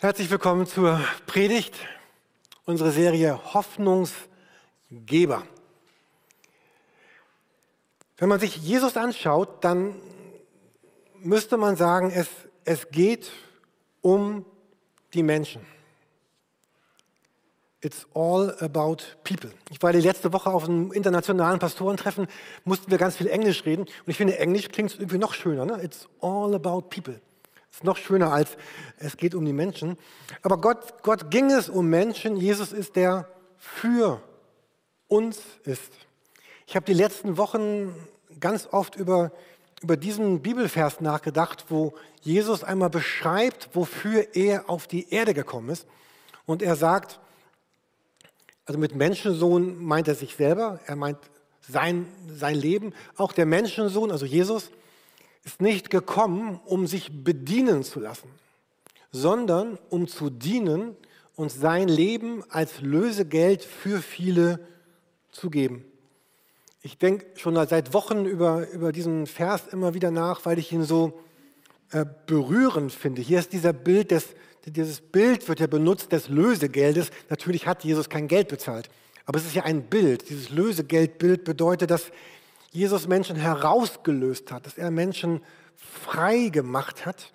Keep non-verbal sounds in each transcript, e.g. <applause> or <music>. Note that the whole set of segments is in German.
Herzlich willkommen zur Predigt, unsere Serie Hoffnungsgeber. Wenn man sich Jesus anschaut, dann müsste man sagen, es, es geht um die Menschen. It's all about people. Ich war die letzte Woche auf einem internationalen Pastorentreffen, mussten wir ganz viel Englisch reden. Und ich finde, Englisch klingt irgendwie noch schöner. Ne? It's all about people. Ist noch schöner als es geht um die Menschen. Aber Gott, Gott ging es um Menschen. Jesus ist der für uns ist. Ich habe die letzten Wochen ganz oft über, über diesen Bibelvers nachgedacht, wo Jesus einmal beschreibt, wofür er auf die Erde gekommen ist. Und er sagt, also mit Menschensohn meint er sich selber, er meint sein, sein Leben. Auch der Menschensohn, also Jesus, ist nicht gekommen, um sich bedienen zu lassen, sondern um zu dienen und sein Leben als Lösegeld für viele zu geben. Ich denke schon seit Wochen über, über diesen Vers immer wieder nach, weil ich ihn so äh, berührend finde. Hier ist dieser Bild des, dieses Bild wird ja benutzt des Lösegeldes. Natürlich hat Jesus kein Geld bezahlt, aber es ist ja ein Bild. Dieses Lösegeldbild bedeutet, dass Jesus Menschen herausgelöst hat, dass er Menschen frei gemacht hat.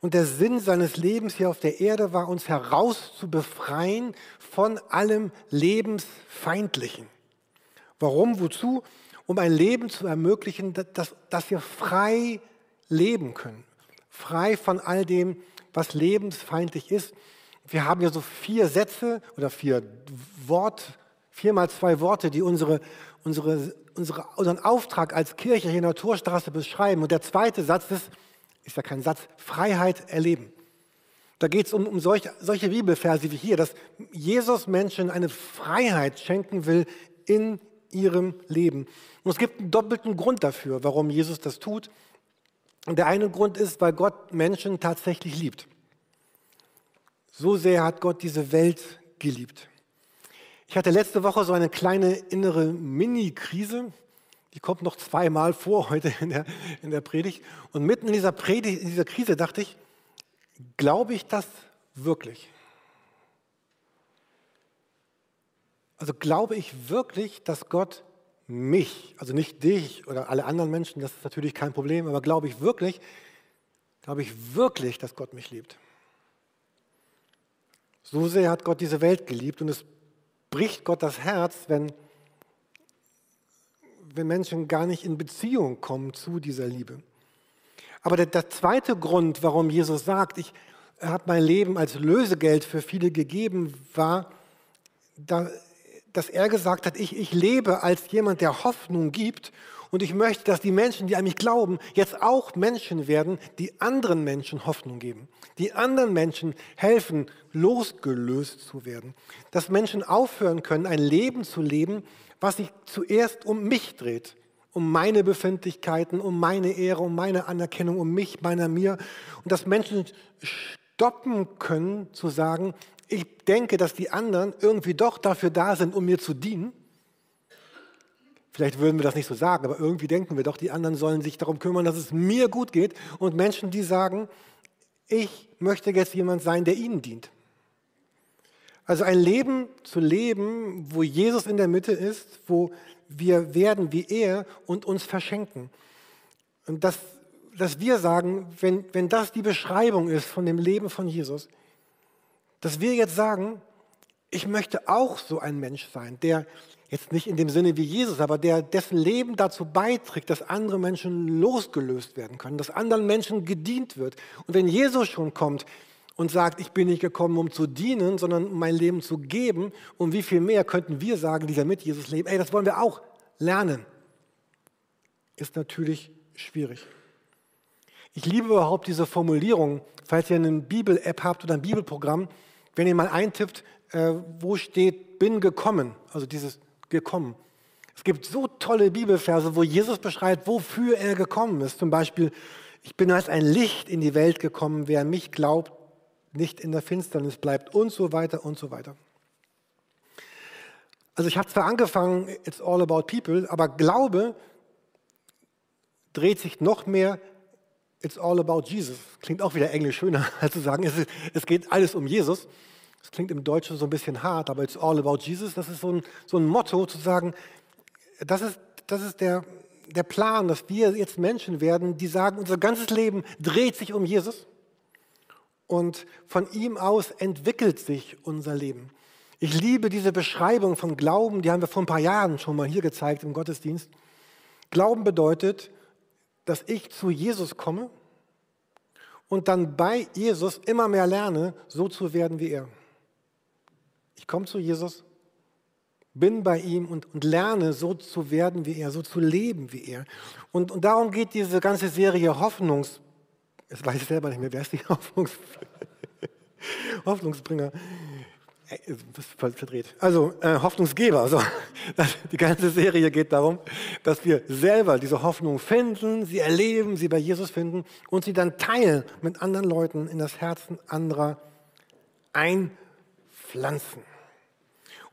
Und der Sinn seines Lebens hier auf der Erde war, uns heraus zu befreien von allem Lebensfeindlichen. Warum? Wozu? Um ein Leben zu ermöglichen, dass, dass wir frei leben können. Frei von all dem, was lebensfeindlich ist. Wir haben ja so vier Sätze oder vier Wort, viermal zwei Worte, die unsere, unsere unsere, unseren Auftrag als Kirche hier in der Torstraße beschreiben. Und der zweite Satz ist, ist ja kein Satz, Freiheit erleben. Da geht es um, um solche, solche Bibelverse wie hier, dass Jesus Menschen eine Freiheit schenken will in ihrem Leben. Und es gibt einen doppelten Grund dafür, warum Jesus das tut. Und der eine Grund ist, weil Gott Menschen tatsächlich liebt. So sehr hat Gott diese Welt geliebt. Ich hatte letzte Woche so eine kleine innere Mini-Krise. Die kommt noch zweimal vor heute in der, in der Predigt. Und mitten in dieser, Predigt, in dieser Krise dachte ich, glaube ich das wirklich? Also glaube ich wirklich, dass Gott mich, also nicht dich oder alle anderen Menschen, das ist natürlich kein Problem, aber glaube ich wirklich, glaube ich wirklich, dass Gott mich liebt? So sehr hat Gott diese Welt geliebt und es bricht Gott das Herz, wenn, wenn Menschen gar nicht in Beziehung kommen zu dieser Liebe. Aber der, der zweite Grund, warum Jesus sagt, ich habe mein Leben als Lösegeld für viele gegeben, war, da, dass er gesagt hat, ich, ich lebe als jemand, der Hoffnung gibt und ich möchte, dass die Menschen, die an mich glauben, jetzt auch Menschen werden, die anderen Menschen Hoffnung geben, die anderen Menschen helfen, losgelöst zu werden. Dass Menschen aufhören können, ein Leben zu leben, was sich zuerst um mich dreht, um meine Befindlichkeiten, um meine Ehre, um meine Anerkennung, um mich, meiner, mir. Und dass Menschen stoppen können zu sagen, ich denke, dass die anderen irgendwie doch dafür da sind, um mir zu dienen Vielleicht würden wir das nicht so sagen, aber irgendwie denken wir doch, die anderen sollen sich darum kümmern, dass es mir gut geht. Und Menschen, die sagen, ich möchte jetzt jemand sein, der ihnen dient. Also ein Leben zu leben, wo Jesus in der Mitte ist, wo wir werden wie er und uns verschenken. Und dass, dass wir sagen, wenn, wenn das die Beschreibung ist von dem Leben von Jesus, dass wir jetzt sagen, ich möchte auch so ein Mensch sein, der jetzt nicht in dem Sinne wie Jesus, aber der, dessen Leben dazu beiträgt, dass andere Menschen losgelöst werden können, dass anderen Menschen gedient wird. Und wenn Jesus schon kommt und sagt, ich bin nicht gekommen, um zu dienen, sondern um mein Leben zu geben, um wie viel mehr könnten wir sagen, die da mit Jesus leben, ey, das wollen wir auch lernen, ist natürlich schwierig. Ich liebe überhaupt diese Formulierung, falls ihr eine Bibel-App habt oder ein Bibelprogramm, wenn ihr mal eintippt, äh, wo steht, bin gekommen, also dieses gekommen. Es gibt so tolle Bibelverse, wo Jesus beschreibt, wofür er gekommen ist. Zum Beispiel, ich bin als ein Licht in die Welt gekommen, wer mich glaubt, nicht in der Finsternis bleibt und so weiter und so weiter. Also ich habe zwar angefangen, it's all about people, aber Glaube dreht sich noch mehr It's all about Jesus. Klingt auch wieder englisch schöner, <laughs> als zu sagen, es, es geht alles um Jesus. Das klingt im Deutschen so ein bisschen hart, aber it's all about Jesus. Das ist so ein, so ein Motto, zu sagen, das ist, das ist der, der Plan, dass wir jetzt Menschen werden, die sagen, unser ganzes Leben dreht sich um Jesus und von ihm aus entwickelt sich unser Leben. Ich liebe diese Beschreibung von Glauben, die haben wir vor ein paar Jahren schon mal hier gezeigt im Gottesdienst. Glauben bedeutet, dass ich zu Jesus komme und dann bei Jesus immer mehr lerne, so zu werden wie er. Ich komme zu Jesus, bin bei ihm und, und lerne, so zu werden wie er, so zu leben wie er. Und, und darum geht diese ganze Serie Hoffnungs... Jetzt weiß ich selber nicht mehr, wer ist die <laughs> Hoffnungs Hoffnungsbringer? Das ist verdreht. Also äh, Hoffnungsgeber. Also, <laughs> die ganze Serie geht darum, dass wir selber diese Hoffnung finden, sie erleben, sie bei Jesus finden und sie dann teilen mit anderen Leuten in das Herzen anderer einpflanzen.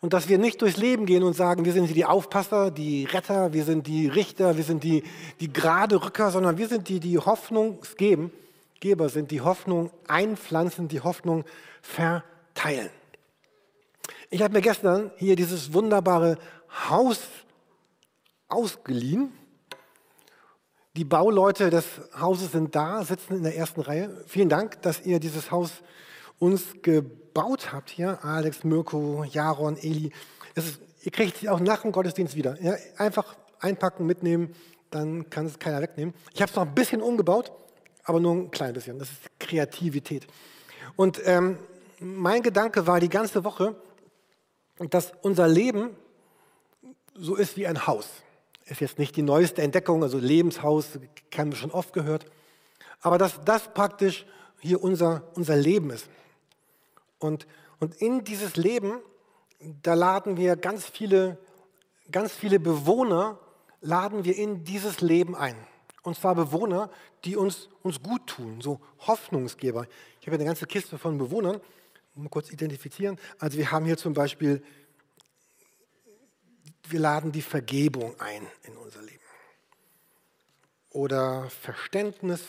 Und dass wir nicht durchs Leben gehen und sagen, wir sind die Aufpasser, die Retter, wir sind die Richter, wir sind die, die gerade Rücker, sondern wir sind die, die Hoffnung geben, Geber sind, die Hoffnung einpflanzen, die Hoffnung verteilen. Ich habe mir gestern hier dieses wunderbare Haus ausgeliehen. Die Bauleute des Hauses sind da, sitzen in der ersten Reihe. Vielen Dank, dass ihr dieses Haus uns gebaut habt hier. Alex, Mirko, Jaron, Eli. Ist, ihr kriegt auch nach dem Gottesdienst wieder. Ja, einfach einpacken, mitnehmen, dann kann es keiner wegnehmen. Ich habe es noch ein bisschen umgebaut, aber nur ein klein bisschen. Das ist Kreativität. Und ähm, mein Gedanke war die ganze Woche, dass unser Leben so ist wie ein Haus. Ist jetzt nicht die neueste Entdeckung, also Lebenshaus, haben wir schon oft gehört. Aber dass das praktisch hier unser, unser Leben ist. Und, und in dieses Leben, da laden wir ganz viele, ganz viele Bewohner, laden wir in dieses Leben ein. Und zwar Bewohner, die uns, uns gut tun, so Hoffnungsgeber. Ich habe eine ganze Kiste von Bewohnern, mal kurz identifizieren. Also wir haben hier zum Beispiel, wir laden die Vergebung ein in unser Leben. Oder Verständnis,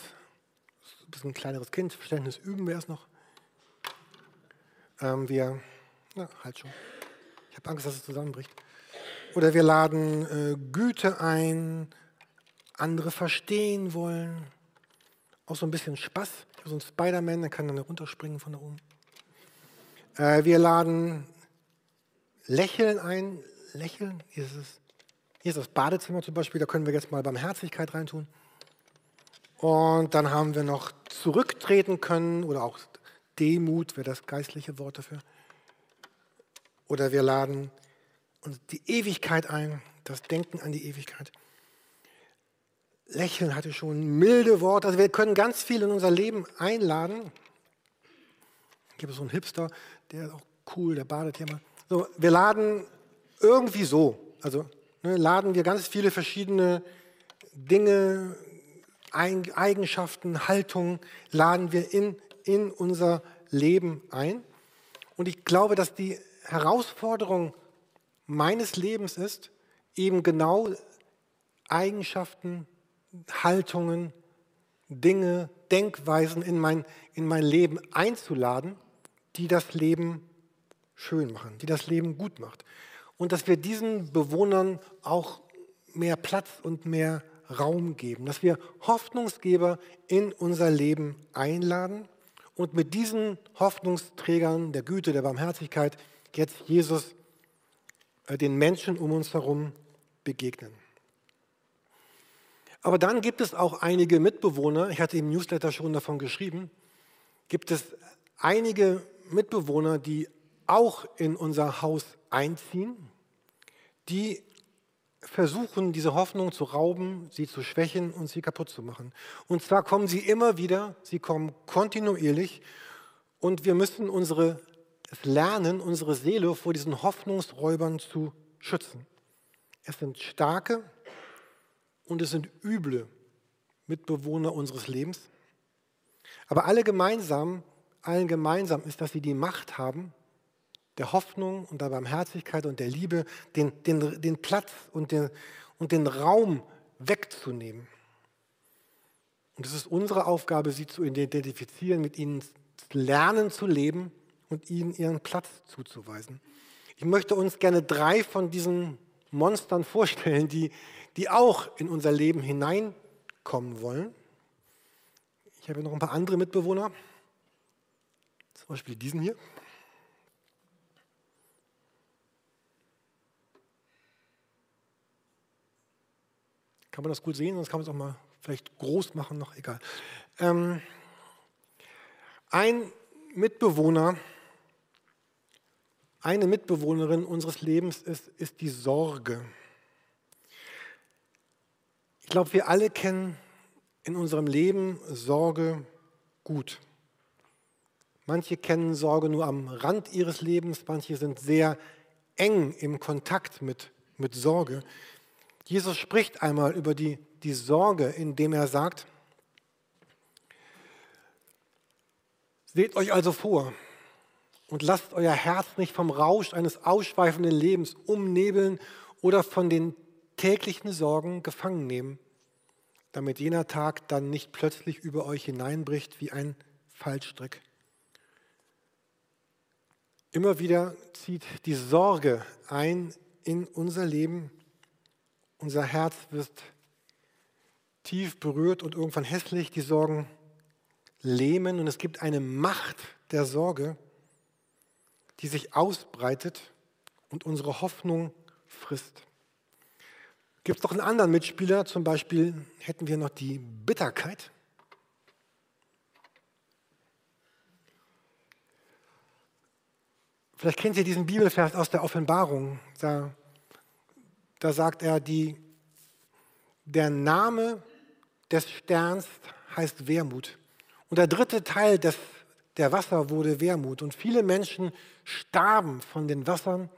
ein bisschen ein kleineres Kind, Verständnis üben wir es noch. Ähm, wir, ja, halt schon. Ich habe Angst, dass es zusammenbricht. Oder wir laden äh, Güte ein, andere verstehen wollen. Auch so ein bisschen Spaß. So ein Spider-Man, der kann dann runterspringen von da oben. Äh, wir laden Lächeln ein. Lächeln, hier ist, es, hier ist das Badezimmer zum Beispiel, da können wir jetzt mal Barmherzigkeit reintun. Und dann haben wir noch zurücktreten können oder auch Demut wäre das geistliche Wort dafür. Oder wir laden uns die Ewigkeit ein, das Denken an die Ewigkeit. Lächeln hatte schon milde Worte. Also wir können ganz viel in unser Leben einladen. Gibt es so einen Hipster, der ist auch cool, der badet hier mal. So, wir laden irgendwie so, also ne, laden wir ganz viele verschiedene Dinge, Eigenschaften, Haltungen, laden wir in, in unser Leben ein. Und ich glaube, dass die Herausforderung meines Lebens ist, eben genau Eigenschaften, Haltungen, Dinge, Denkweisen in mein, in mein Leben einzuladen, die das Leben schön machen, die das Leben gut macht. Und dass wir diesen Bewohnern auch mehr Platz und mehr Raum geben, dass wir Hoffnungsgeber in unser Leben einladen und mit diesen Hoffnungsträgern der Güte, der Barmherzigkeit jetzt Jesus äh, den Menschen um uns herum begegnen. Aber dann gibt es auch einige Mitbewohner, ich hatte im Newsletter schon davon geschrieben, gibt es einige Mitbewohner, die auch in unser Haus einziehen, die versuchen, diese Hoffnung zu rauben, sie zu schwächen und sie kaputt zu machen. Und zwar kommen sie immer wieder, sie kommen kontinuierlich und wir müssen unsere, lernen, unsere Seele vor diesen Hoffnungsräubern zu schützen. Es sind starke und es sind üble Mitbewohner unseres Lebens. Aber alle gemeinsam, allen gemeinsam ist, dass sie die Macht haben, der Hoffnung und der Barmherzigkeit und der Liebe den, den, den Platz und den, und den Raum wegzunehmen. Und es ist unsere Aufgabe, sie zu identifizieren, mit ihnen lernen zu leben und ihnen ihren Platz zuzuweisen. Ich möchte uns gerne drei von diesen Monstern vorstellen, die, die auch in unser Leben hineinkommen wollen. Ich habe noch ein paar andere Mitbewohner, Beispiel diesen hier. Kann man das gut sehen, sonst kann man es auch mal vielleicht groß machen, noch egal. Ähm, ein Mitbewohner, eine Mitbewohnerin unseres Lebens ist, ist die Sorge. Ich glaube, wir alle kennen in unserem Leben Sorge gut. Manche kennen Sorge nur am Rand ihres Lebens, manche sind sehr eng im Kontakt mit, mit Sorge. Jesus spricht einmal über die, die Sorge, indem er sagt, seht euch also vor und lasst euer Herz nicht vom Rausch eines ausschweifenden Lebens umnebeln oder von den täglichen Sorgen gefangen nehmen, damit jener Tag dann nicht plötzlich über euch hineinbricht wie ein Fallstrick. Immer wieder zieht die Sorge ein in unser Leben unser Herz wird tief berührt und irgendwann hässlich. Die Sorgen lähmen und es gibt eine Macht der Sorge, die sich ausbreitet und unsere Hoffnung frisst. Gibt es noch einen anderen Mitspieler, zum Beispiel hätten wir noch die Bitterkeit. Vielleicht kennt ihr diesen Bibelvers aus der Offenbarung. Da da sagt er, die, der Name des Sterns heißt Wermut. Und der dritte Teil des, der Wasser wurde Wermut. Und viele Menschen starben von den Wassern,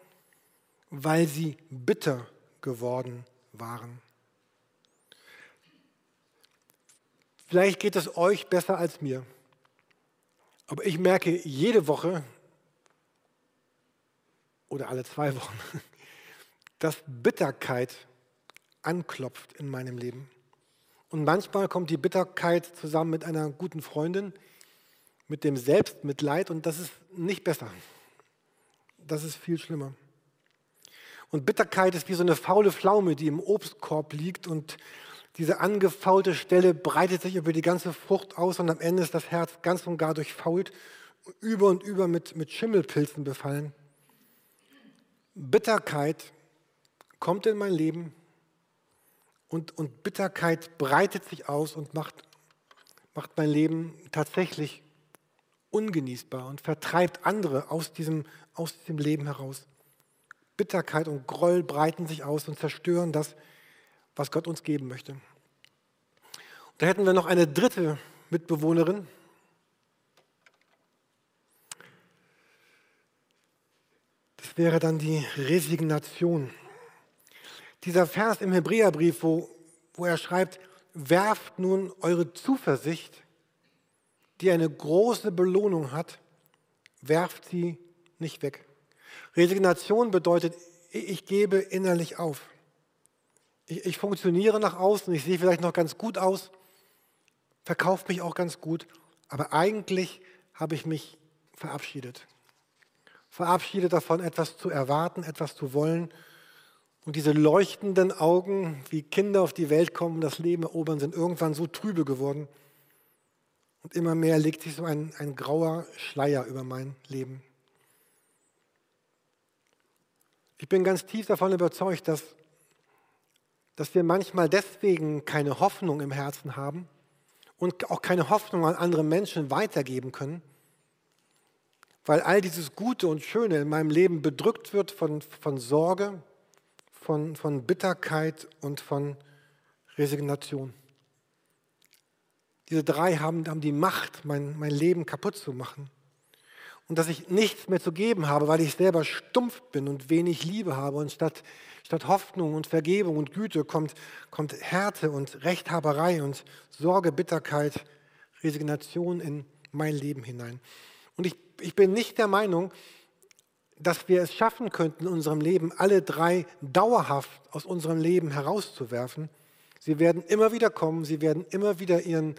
weil sie bitter geworden waren. Vielleicht geht es euch besser als mir. Aber ich merke jede Woche oder alle zwei Wochen, <laughs> dass Bitterkeit anklopft in meinem Leben. Und manchmal kommt die Bitterkeit zusammen mit einer guten Freundin, mit dem Selbstmitleid und das ist nicht besser. Das ist viel schlimmer. Und Bitterkeit ist wie so eine faule Pflaume, die im Obstkorb liegt und diese angefaulte Stelle breitet sich über die ganze Frucht aus und am Ende ist das Herz ganz und gar durchfault, über und über mit, mit Schimmelpilzen befallen. Bitterkeit kommt in mein Leben und, und Bitterkeit breitet sich aus und macht, macht mein Leben tatsächlich ungenießbar und vertreibt andere aus diesem, aus diesem Leben heraus. Bitterkeit und Groll breiten sich aus und zerstören das, was Gott uns geben möchte. Und da hätten wir noch eine dritte Mitbewohnerin. Das wäre dann die Resignation. Dieser Vers im Hebräerbrief, wo, wo er schreibt, werft nun eure Zuversicht, die eine große Belohnung hat, werft sie nicht weg. Resignation bedeutet, ich gebe innerlich auf. Ich, ich funktioniere nach außen, ich sehe vielleicht noch ganz gut aus, verkaufe mich auch ganz gut, aber eigentlich habe ich mich verabschiedet. Verabschiedet davon, etwas zu erwarten, etwas zu wollen und diese leuchtenden Augen, wie Kinder auf die Welt kommen und das Leben erobern, sind irgendwann so trübe geworden. Und immer mehr legt sich so ein, ein grauer Schleier über mein Leben. Ich bin ganz tief davon überzeugt, dass, dass wir manchmal deswegen keine Hoffnung im Herzen haben und auch keine Hoffnung an andere Menschen weitergeben können, weil all dieses Gute und Schöne in meinem Leben bedrückt wird von, von Sorge, von, von Bitterkeit und von Resignation. Diese drei haben, haben die Macht, mein, mein Leben kaputt zu machen. Und dass ich nichts mehr zu geben habe, weil ich selber stumpf bin und wenig Liebe habe. Und statt, statt Hoffnung und Vergebung und Güte kommt, kommt Härte und Rechthaberei und Sorge, Bitterkeit, Resignation in mein Leben hinein. Und ich, ich bin nicht der Meinung, dass wir es schaffen könnten, in unserem Leben alle drei dauerhaft aus unserem Leben herauszuwerfen, Sie werden immer wieder kommen, sie werden immer wieder ihren,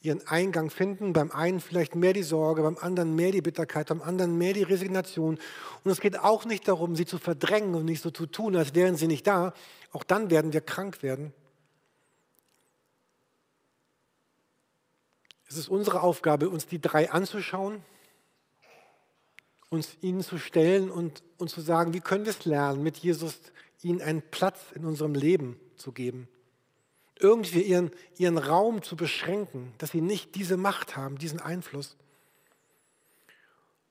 ihren Eingang finden. Beim einen vielleicht mehr die Sorge, beim anderen mehr die Bitterkeit, beim anderen mehr die Resignation. Und es geht auch nicht darum, sie zu verdrängen und nicht so zu tun, als wären sie nicht da. Auch dann werden wir krank werden. Es ist unsere Aufgabe, uns die drei anzuschauen, uns ihnen zu stellen und, und zu sagen, wie können wir es lernen, mit Jesus ihnen einen Platz in unserem Leben zu geben. Irgendwie ihren, ihren Raum zu beschränken, dass sie nicht diese Macht haben, diesen Einfluss.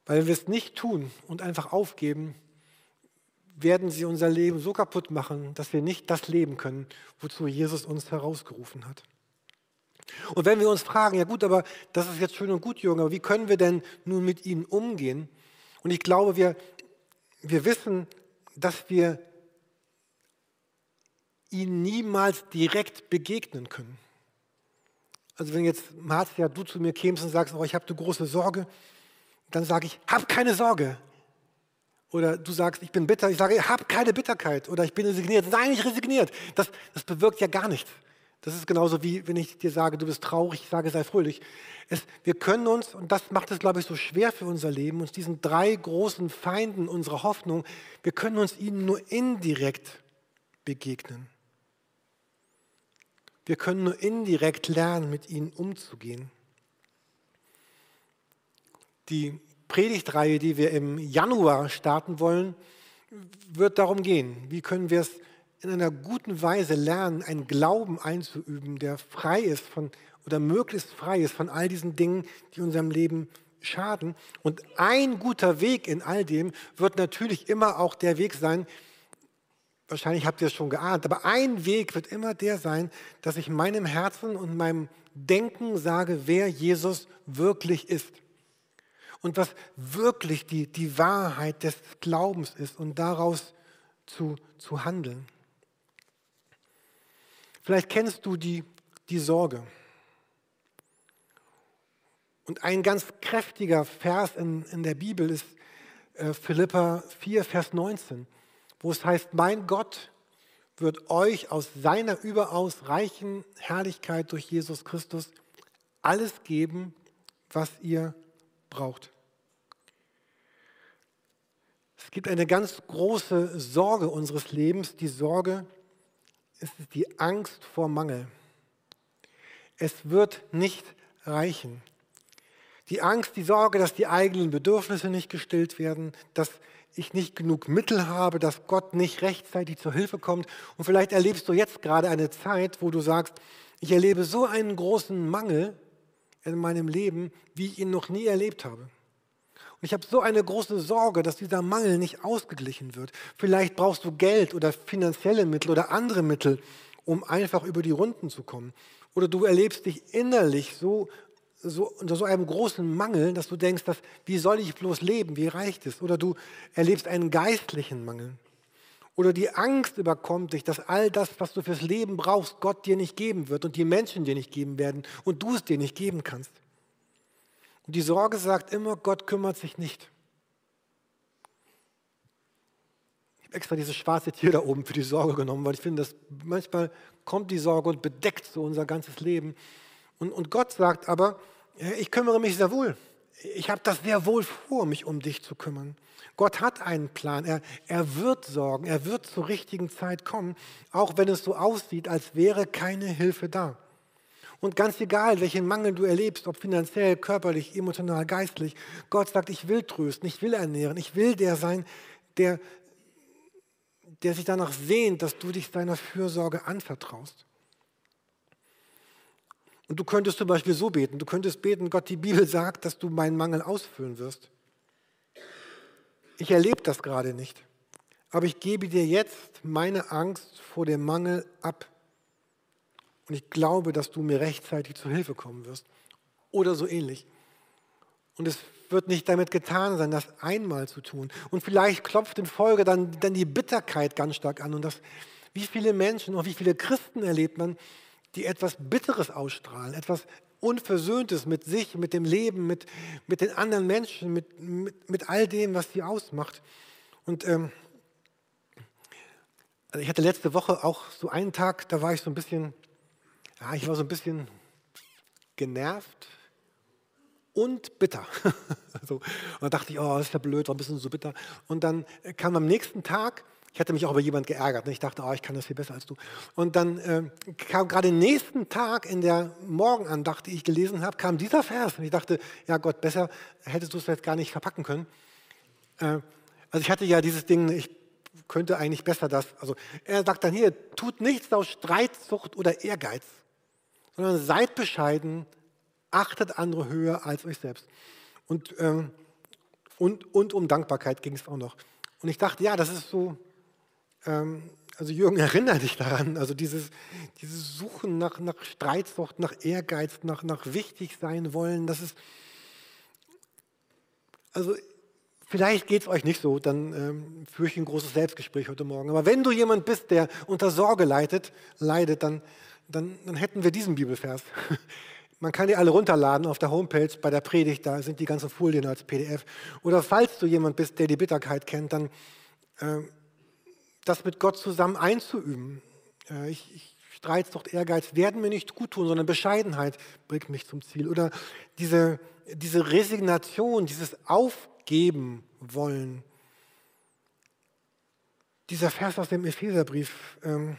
Weil wenn wir es nicht tun und einfach aufgeben, werden sie unser Leben so kaputt machen, dass wir nicht das leben können, wozu Jesus uns herausgerufen hat. Und wenn wir uns fragen, ja gut, aber das ist jetzt schön und gut, Jürgen, aber wie können wir denn nun mit ihnen umgehen? Und ich glaube, wir, wir wissen, dass wir ihnen niemals direkt begegnen können. Also wenn jetzt, Marzia, du zu mir kämst und sagst, oh, ich habe eine große Sorge, dann sage ich, hab keine Sorge. Oder du sagst, ich bin bitter, ich sage, hab keine Bitterkeit. Oder ich bin resigniert. Sei nicht resigniert. Das, das bewirkt ja gar nichts. Das ist genauso wie wenn ich dir sage, du bist traurig, ich sage, sei fröhlich. Es, wir können uns, und das macht es, glaube ich, so schwer für unser Leben, uns diesen drei großen Feinden unserer Hoffnung, wir können uns ihnen nur indirekt begegnen. Wir können nur indirekt lernen, mit ihnen umzugehen. Die Predigtreihe, die wir im Januar starten wollen, wird darum gehen, wie können wir es in einer guten Weise lernen, einen Glauben einzuüben, der frei ist von oder möglichst frei ist von all diesen Dingen, die unserem Leben schaden. Und ein guter Weg in all dem wird natürlich immer auch der Weg sein, wahrscheinlich habt ihr es schon geahnt, aber ein Weg wird immer der sein, dass ich meinem Herzen und meinem Denken sage, wer Jesus wirklich ist. Und was wirklich die, die Wahrheit des Glaubens ist und daraus zu, zu handeln. Vielleicht kennst du die, die Sorge. Und ein ganz kräftiger Vers in, in der Bibel ist äh, Philippa 4, Vers 19, wo es heißt, mein Gott wird euch aus seiner überaus reichen Herrlichkeit durch Jesus Christus alles geben, was ihr braucht. Es gibt eine ganz große Sorge unseres Lebens, die Sorge, ist es die Angst vor Mangel. Es wird nicht reichen. Die Angst, die Sorge, dass die eigenen Bedürfnisse nicht gestillt werden, dass ich nicht genug Mittel habe, dass Gott nicht rechtzeitig zur Hilfe kommt. Und vielleicht erlebst du jetzt gerade eine Zeit, wo du sagst, ich erlebe so einen großen Mangel in meinem Leben, wie ich ihn noch nie erlebt habe. Und ich habe so eine große Sorge, dass dieser Mangel nicht ausgeglichen wird. Vielleicht brauchst du Geld oder finanzielle Mittel oder andere Mittel, um einfach über die Runden zu kommen. Oder du erlebst dich innerlich so, so unter so einem großen Mangel, dass du denkst, dass, wie soll ich bloß leben, wie reicht es? Oder du erlebst einen geistlichen Mangel. Oder die Angst überkommt dich, dass all das, was du fürs Leben brauchst, Gott dir nicht geben wird und die Menschen dir nicht geben werden und du es dir nicht geben kannst. Und die Sorge sagt immer, Gott kümmert sich nicht. Ich habe extra dieses schwarze Tier da oben für die Sorge genommen, weil ich finde, dass manchmal kommt die Sorge und bedeckt so unser ganzes Leben. Und, und Gott sagt aber, ich kümmere mich sehr wohl. Ich habe das sehr wohl vor, mich um dich zu kümmern. Gott hat einen Plan. Er, er wird sorgen. Er wird zur richtigen Zeit kommen, auch wenn es so aussieht, als wäre keine Hilfe da. Und ganz egal, welchen Mangel du erlebst, ob finanziell, körperlich, emotional, geistlich, Gott sagt, ich will trösten, ich will ernähren, ich will der sein, der, der sich danach sehnt, dass du dich deiner Fürsorge anvertraust. Und du könntest zum Beispiel so beten, du könntest beten, Gott, die Bibel sagt, dass du meinen Mangel ausfüllen wirst. Ich erlebe das gerade nicht, aber ich gebe dir jetzt meine Angst vor dem Mangel ab. Und ich glaube, dass du mir rechtzeitig zu Hilfe kommen wirst. Oder so ähnlich. Und es wird nicht damit getan sein, das einmal zu tun. Und vielleicht klopft in Folge dann, dann die Bitterkeit ganz stark an. Und das, wie viele Menschen, auch wie viele Christen erlebt man, die etwas Bitteres ausstrahlen, etwas Unversöhntes mit sich, mit dem Leben, mit, mit den anderen Menschen, mit, mit, mit all dem, was sie ausmacht. Und ähm, also ich hatte letzte Woche auch so einen Tag, da war ich so ein bisschen ja, ich war so ein bisschen genervt und bitter. <laughs> so. Und dann dachte ich, oh, das ist ja blöd, warum bist du so bitter? Und dann kam am nächsten Tag, ich hatte mich auch über jemanden geärgert. Ne? Ich dachte, oh, ich kann das viel besser als du. Und dann äh, kam gerade den nächsten Tag in der Morgenandacht, die ich gelesen habe, kam dieser Vers. Und ich dachte, ja Gott, besser hättest du es jetzt gar nicht verpacken können. Äh, also ich hatte ja dieses Ding, ich könnte eigentlich besser das. Also er sagt dann hier, tut nichts aus Streitsucht oder Ehrgeiz, sondern seid bescheiden, achtet andere höher als euch selbst. Und, ähm, und, und um Dankbarkeit ging es auch noch. Und ich dachte, ja, das ist so, ähm, also Jürgen, <laughs> erinnere dich daran, also dieses, dieses Suchen nach, nach Streitsucht, nach Ehrgeiz, nach, nach wichtig sein wollen, das ist, also Vielleicht geht es euch nicht so, dann ähm, führe ich ein großes Selbstgespräch heute Morgen. Aber wenn du jemand bist, der unter Sorge leidet, leidet dann, dann, dann hätten wir diesen Bibelvers. <laughs> Man kann die alle runterladen auf der Homepage bei der Predigt, da sind die ganzen Folien als PDF. Oder falls du jemand bist, der die Bitterkeit kennt, dann äh, das mit Gott zusammen einzuüben. Äh, ich, ich, Streitsucht, Ehrgeiz werden mir nicht gut tun, sondern Bescheidenheit bringt mich zum Ziel. Oder diese, diese Resignation, dieses Aufgeben geben wollen. Dieser Vers aus dem Epheserbrief, ähm,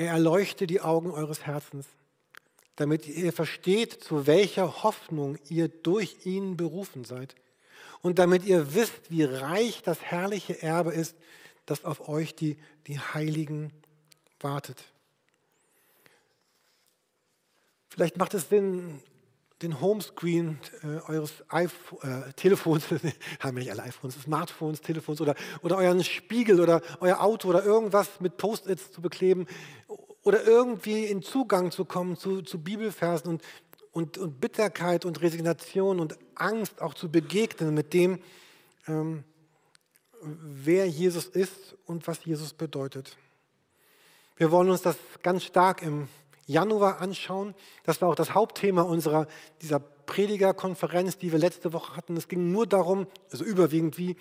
er erleuchte die Augen eures Herzens, damit ihr versteht, zu welcher Hoffnung ihr durch ihn berufen seid und damit ihr wisst, wie reich das herrliche Erbe ist, das auf euch die, die Heiligen wartet. Vielleicht macht es Sinn, den Homescreen äh, eures iPhone, äh, Telefons, <laughs> haben wir nicht alle iPhones, Smartphones, Telefons oder, oder euren Spiegel oder euer Auto oder irgendwas mit Post-its zu bekleben oder irgendwie in Zugang zu kommen zu, zu Bibelversen und, und, und Bitterkeit und Resignation und Angst auch zu begegnen mit dem, ähm, wer Jesus ist und was Jesus bedeutet. Wir wollen uns das ganz stark im Januar anschauen. Das war auch das Hauptthema unserer dieser Predigerkonferenz, die wir letzte Woche hatten. Es ging nur darum, also überwiegend wie,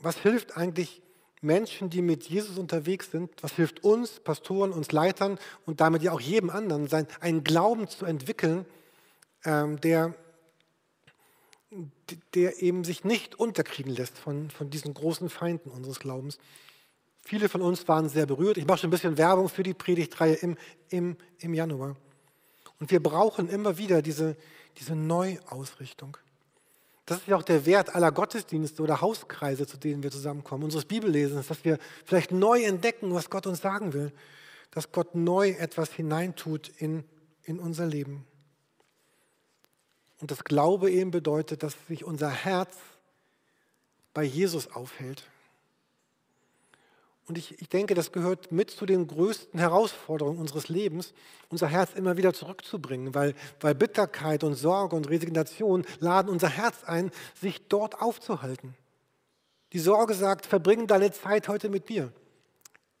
was hilft eigentlich Menschen, die mit Jesus unterwegs sind, was hilft uns, Pastoren, uns Leitern und damit ja auch jedem anderen, sein, einen Glauben zu entwickeln, ähm, der, der eben sich nicht unterkriegen lässt von, von diesen großen Feinden unseres Glaubens. Viele von uns waren sehr berührt. Ich mache schon ein bisschen Werbung für die Predigtreihe im, im, im Januar. Und wir brauchen immer wieder diese, diese Neuausrichtung. Das ist ja auch der Wert aller Gottesdienste oder Hauskreise, zu denen wir zusammenkommen, unseres Bibellesens, dass wir vielleicht neu entdecken, was Gott uns sagen will, dass Gott neu etwas hineintut in, in unser Leben. Und das Glaube eben bedeutet, dass sich unser Herz bei Jesus aufhält und ich, ich denke, das gehört mit zu den größten Herausforderungen unseres Lebens, unser Herz immer wieder zurückzubringen, weil, weil Bitterkeit und Sorge und Resignation laden unser Herz ein, sich dort aufzuhalten. Die Sorge sagt, verbring deine Zeit heute mit mir.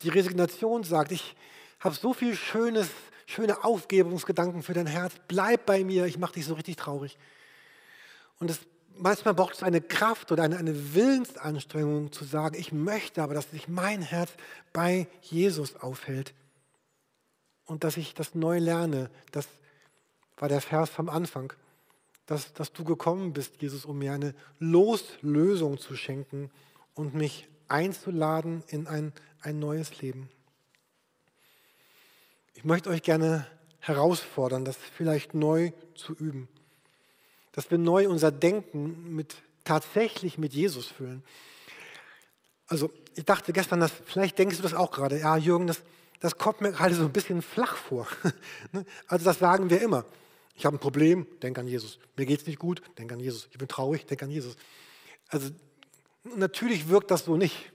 Die Resignation sagt, ich habe so viel schönes, schöne Aufgebungsgedanken für dein Herz, bleib bei mir, ich mache dich so richtig traurig. Und das manchmal braucht es eine Kraft oder eine, eine Willensanstrengung zu sagen, ich möchte aber, dass sich mein Herz bei Jesus aufhält und dass ich das neu lerne. Das war der Vers vom Anfang, dass, dass du gekommen bist, Jesus, um mir eine Loslösung zu schenken und mich einzuladen in ein, ein neues Leben. Ich möchte euch gerne herausfordern, das vielleicht neu zu üben dass wir neu unser Denken mit, tatsächlich mit Jesus füllen. Also ich dachte gestern, dass, vielleicht denkst du das auch gerade, ja Jürgen, das, das kommt mir gerade so ein bisschen flach vor. <laughs> Ne? also das sagen wir immer. Ich habe ein Problem, denk an Jesus. Mir geht es nicht gut, denk an Jesus. Ich bin traurig, denk an Jesus. Also natürlich wirkt das so nicht.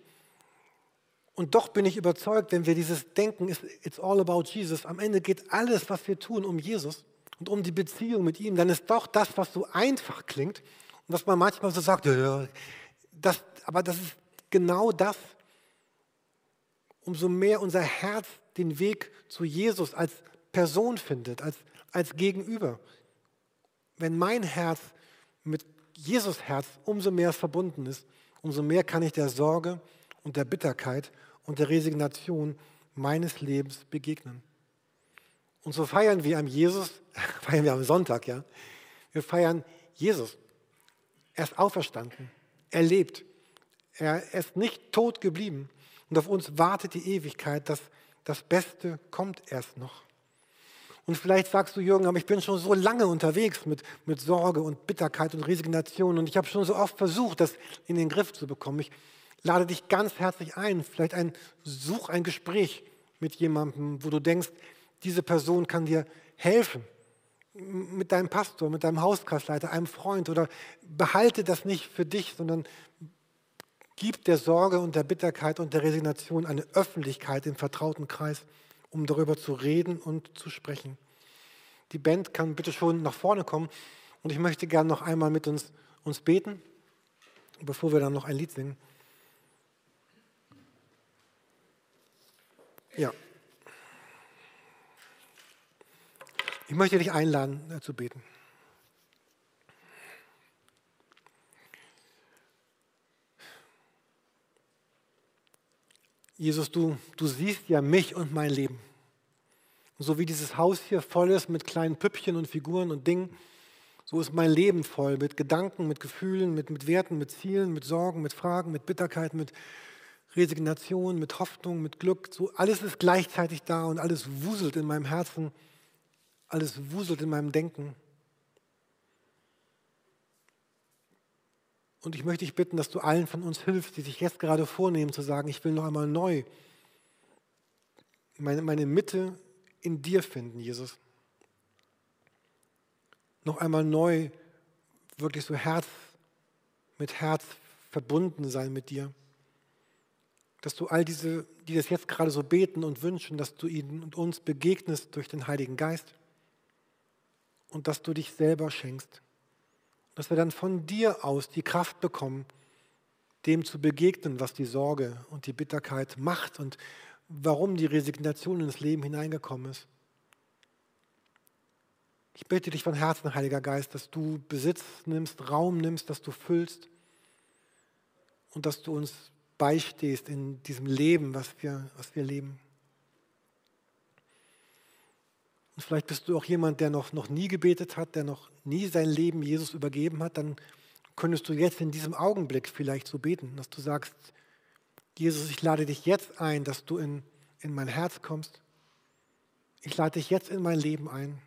Und doch bin ich überzeugt, wenn wir dieses Denken, it's all about Jesus, am Ende geht alles, was wir tun, um Jesus und um die Beziehung mit ihm, dann ist doch das, was so einfach klingt und was man manchmal so sagt, ja, ja, das, aber das ist genau das. Umso mehr unser Herz den Weg zu Jesus als Person findet, als, als Gegenüber. Wenn mein Herz mit Jesus Herz umso mehr verbunden ist, umso mehr kann ich der Sorge und der Bitterkeit und der Resignation meines Lebens begegnen. Und so feiern wir am Jesus, <laughs> feiern wir am Sonntag, ja. Wir feiern Jesus. Er ist auferstanden. Er lebt. Er ist nicht tot geblieben. Und auf uns wartet die Ewigkeit. Das, das Beste kommt erst noch. Und vielleicht sagst du, Jürgen, aber ich bin schon so lange unterwegs mit, mit Sorge und Bitterkeit und Resignation und ich habe schon so oft versucht, das in den Griff zu bekommen. Ich lade dich ganz herzlich ein, vielleicht ein Such ein Gespräch mit jemandem, wo du denkst, diese Person kann dir helfen. Mit deinem Pastor, mit deinem Hauskreisleiter, einem Freund oder behalte das nicht für dich, sondern gib der Sorge und der Bitterkeit und der Resignation eine Öffentlichkeit im vertrauten Kreis um darüber zu reden und zu sprechen. Die Band kann bitte schon nach vorne kommen und ich möchte gerne noch einmal mit uns, uns beten, bevor wir dann noch ein Lied singen. Ja. Ich möchte dich einladen, äh, zu beten. Jesus, du, du siehst ja mich und mein Leben. So wie dieses Haus hier voll ist mit kleinen Püppchen und Figuren und Dingen, so ist mein Leben voll mit Gedanken, mit Gefühlen, mit, mit Werten, mit Zielen, mit Sorgen, mit Fragen, mit Bitterkeit, mit Resignation, mit Hoffnung, mit Glück. So alles ist gleichzeitig da und alles wuselt in meinem Herzen, alles wuselt in meinem Denken. Und ich möchte dich bitten, dass du allen von uns hilfst, die sich jetzt gerade vornehmen, zu sagen, ich will noch einmal neu meine, meine Mitte in dir finden, Jesus. Noch einmal neu wirklich so Herz mit Herz verbunden sein mit dir. Dass du all diese, die das jetzt gerade so beten und wünschen, dass du ihnen und uns begegnest durch den Heiligen Geist und dass du dich selber schenkst dass wir dann von dir aus die Kraft bekommen, dem zu begegnen, was die Sorge und die Bitterkeit macht und warum die Resignation ins Leben hineingekommen ist. Ich bitte dich von Herzen, Heiliger Geist, dass du Besitz nimmst, Raum nimmst, dass du füllst und dass du uns beistehst in diesem Leben, was wir, was wir leben. Und vielleicht bist du auch jemand, der noch, noch nie gebetet hat, der noch nie sein Leben Jesus übergeben hat, dann könntest du jetzt in diesem Augenblick vielleicht so beten, dass du sagst, Jesus, ich lade dich jetzt ein, dass du in, in mein Herz kommst. Ich lade dich jetzt in mein Leben ein.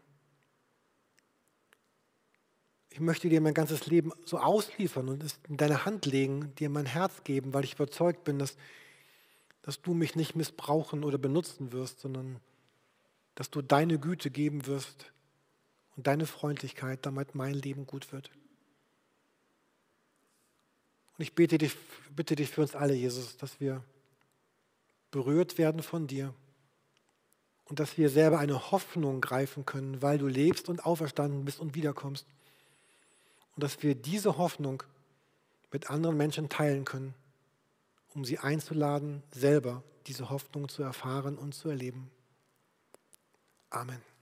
Ich möchte dir mein ganzes Leben so ausliefern und es in deine Hand legen, dir mein Herz geben, weil ich überzeugt bin, dass, dass du mich nicht missbrauchen oder benutzen wirst, sondern dass du deine Güte geben wirst und deine Freundlichkeit, damit mein Leben gut wird. Und ich bete dich, bitte dich für uns alle, Jesus, dass wir berührt werden von dir und dass wir selber eine Hoffnung greifen können, weil du lebst und auferstanden bist und wiederkommst. Und dass wir diese Hoffnung mit anderen Menschen teilen können, um sie einzuladen, selber diese Hoffnung zu erfahren und zu erleben. Amen.